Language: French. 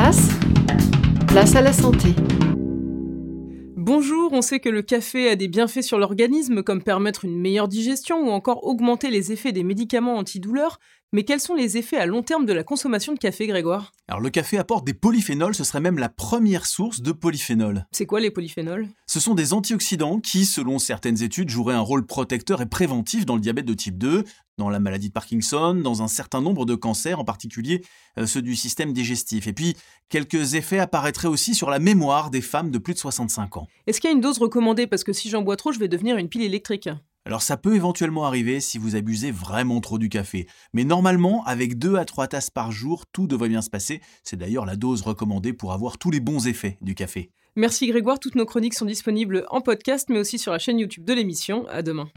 place, place à la santé. Bonjour, on sait que le café a des bienfaits sur l'organisme comme permettre une meilleure digestion ou encore augmenter les effets des médicaments antidouleurs, mais quels sont les effets à long terme de la consommation de café, Grégoire? Alors le café apporte des polyphénols, ce serait même la première source de polyphénols. C'est quoi les polyphénols? Ce sont des antioxydants qui, selon certaines études, joueraient un rôle protecteur et préventif dans le diabète de type 2, dans la maladie de Parkinson, dans un certain nombre de cancers, en particulier euh, ceux du système digestif. Et puis, quelques effets apparaîtraient aussi sur la mémoire des femmes de plus de 65 ans. Est-ce qu'il y a une dose recommandée? Parce que si j'en bois trop, je vais devenir une pile électrique. Alors ça peut éventuellement arriver si vous abusez vraiment trop du café. Mais normalement, avec 2 à 3 tasses par jour, tout devrait bien se passer. C'est d'ailleurs la dose recommandée pour avoir tous les bons effets du café. Merci Grégoire, toutes nos chroniques sont disponibles en podcast mais aussi sur la chaîne YouTube de l'émission. À demain.